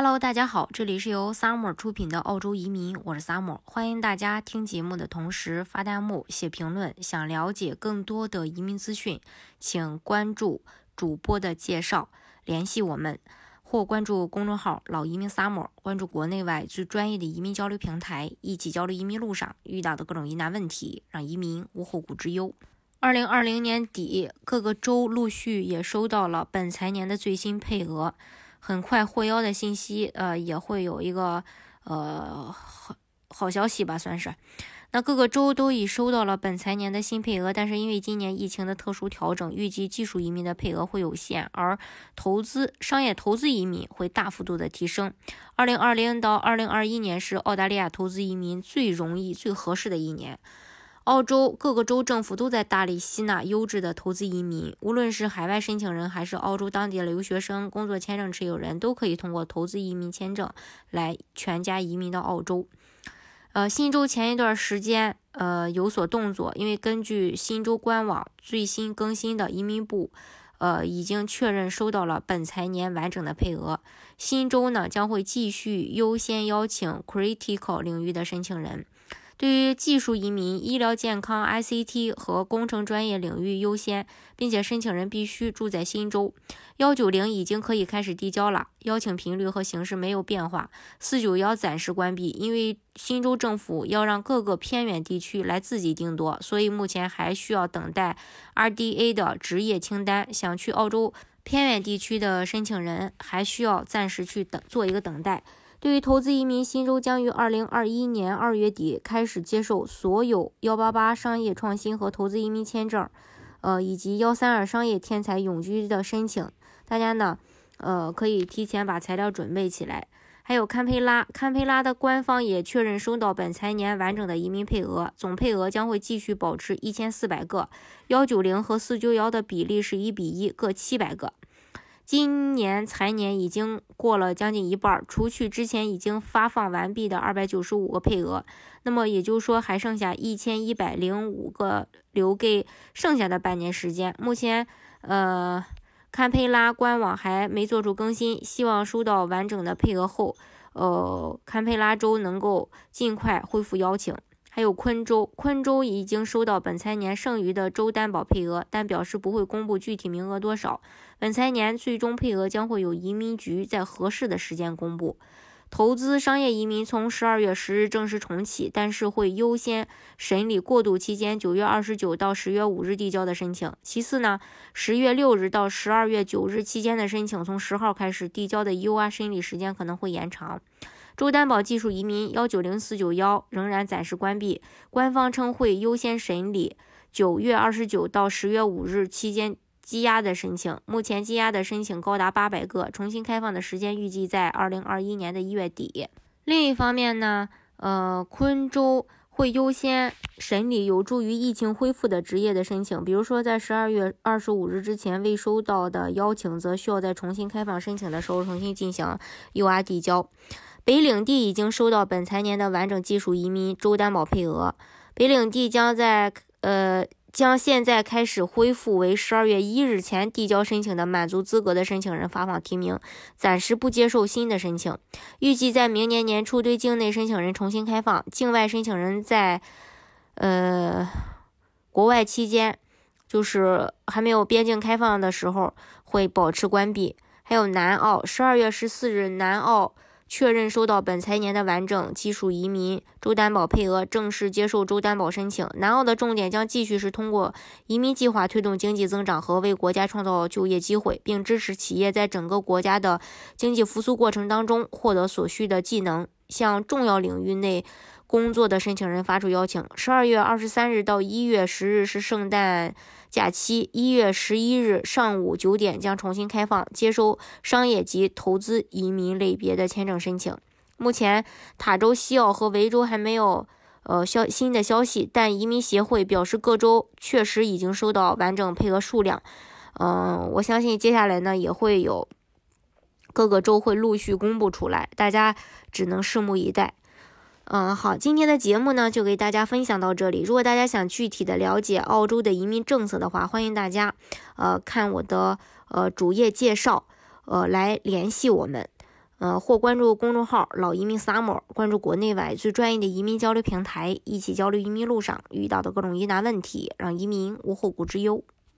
Hello，大家好，这里是由 Summer 出品的澳洲移民，我是 Summer，欢迎大家听节目的同时发弹幕、写评论。想了解更多的移民资讯，请关注主播的介绍，联系我们，或关注公众号“老移民 Summer”，关注国内外最专业的移民交流平台，一起交流移民路上遇到的各种疑难问题，让移民无后顾之忧。二零二零年底，各个州陆续也收到了本财年的最新配额。很快获邀的信息，呃，也会有一个呃好好消息吧，算是。那各个州都已收到了本财年的新配额，但是因为今年疫情的特殊调整，预计技术移民的配额会有限，而投资商业投资移民会大幅度的提升。二零二零到二零二一年是澳大利亚投资移民最容易、最合适的一年。澳洲各个州政府都在大力吸纳优质的投资移民，无论是海外申请人还是澳洲当地的留学生、工作签证持有人，都可以通过投资移民签证来全家移民到澳洲。呃，新州前一段时间呃有所动作，因为根据新州官网最新更新的移民部，呃已经确认收到了本财年完整的配额。新州呢将会继续优先邀请 critical 领域的申请人。对于技术移民、医疗健康、ICT 和工程专业领域优先，并且申请人必须住在新州。幺九零已经可以开始递交了，邀请频率和形式没有变化。四九幺暂时关闭，因为新州政府要让各个偏远地区来自己定夺，所以目前还需要等待 RDA 的职业清单。想去澳洲偏远地区的申请人还需要暂时去等，做一个等待。对于投资移民，新州将于二零二一年二月底开始接受所有幺八八商业创新和投资移民签证，呃，以及幺三二商业天才永居的申请。大家呢，呃，可以提前把材料准备起来。还有堪培拉，堪培拉的官方也确认收到本财年完整的移民配额，总配额将会继续保持一千四百个，幺九零和四九幺的比例是一比一，各七百个。今年财年已经过了将近一半，除去之前已经发放完毕的二百九十五个配额，那么也就是说还剩下一千一百零五个留给剩下的半年时间。目前，呃，堪培拉官网还没做出更新，希望收到完整的配额后，呃，堪培拉州能够尽快恢复邀请。还有昆州，昆州已经收到本财年剩余的州担保配额，但表示不会公布具体名额多少。本财年最终配额将会有移民局在合适的时间公布。投资商业移民从十二月十日正式重启，但是会优先审理过渡期间九月二十九到十月五日递交的申请。其次呢，十月六日到十二月九日期间的申请，从十号开始递交的 U.R. 审理时间可能会延长。州担保技术移民幺九零四九幺仍然暂时关闭，官方称会优先审理九月二十九到十月五日期间积压的申请。目前积压的申请高达八百个，重新开放的时间预计在二零二一年的一月底。另一方面呢，呃，昆州会优先审理有助于疫情恢复的职业的申请，比如说在十二月二十五日之前未收到的邀请，则需要在重新开放申请的时候重新进行 UR 递交。北领地已经收到本财年的完整技术移民州担保配额。北领地将在呃将现在开始恢复为十二月一日前递交申请的满足资格的申请人发放提名，暂时不接受新的申请。预计在明年年初对境内申请人重新开放。境外申请人在呃国外期间，就是还没有边境开放的时候会保持关闭。还有南澳，十二月十四日南澳。确认收到本财年的完整技术移民州担保配额，正式接受州担保申请。南澳的重点将继续是通过移民计划推动经济增长和为国家创造就业机会，并支持企业在整个国家的经济复苏过程当中获得所需的技能，向重要领域内。工作的申请人发出邀请。十二月二十三日到一月十日是圣诞假期。一月十一日上午九点将重新开放接收商业及投资移民类别的签证申请。目前塔州、西澳和维州还没有呃消新的消息，但移民协会表示各州确实已经收到完整配额数量。嗯，我相信接下来呢也会有各个州会陆续公布出来，大家只能拭目以待。嗯，好，今天的节目呢就给大家分享到这里。如果大家想具体的了解澳洲的移民政策的话，欢迎大家呃看我的呃主页介绍，呃来联系我们。呃，或关注公众号“老移民 summer”，关注国内外最专业的移民交流平台，一起交流移民路上遇到的各种疑难问题，让移民无后顾之忧。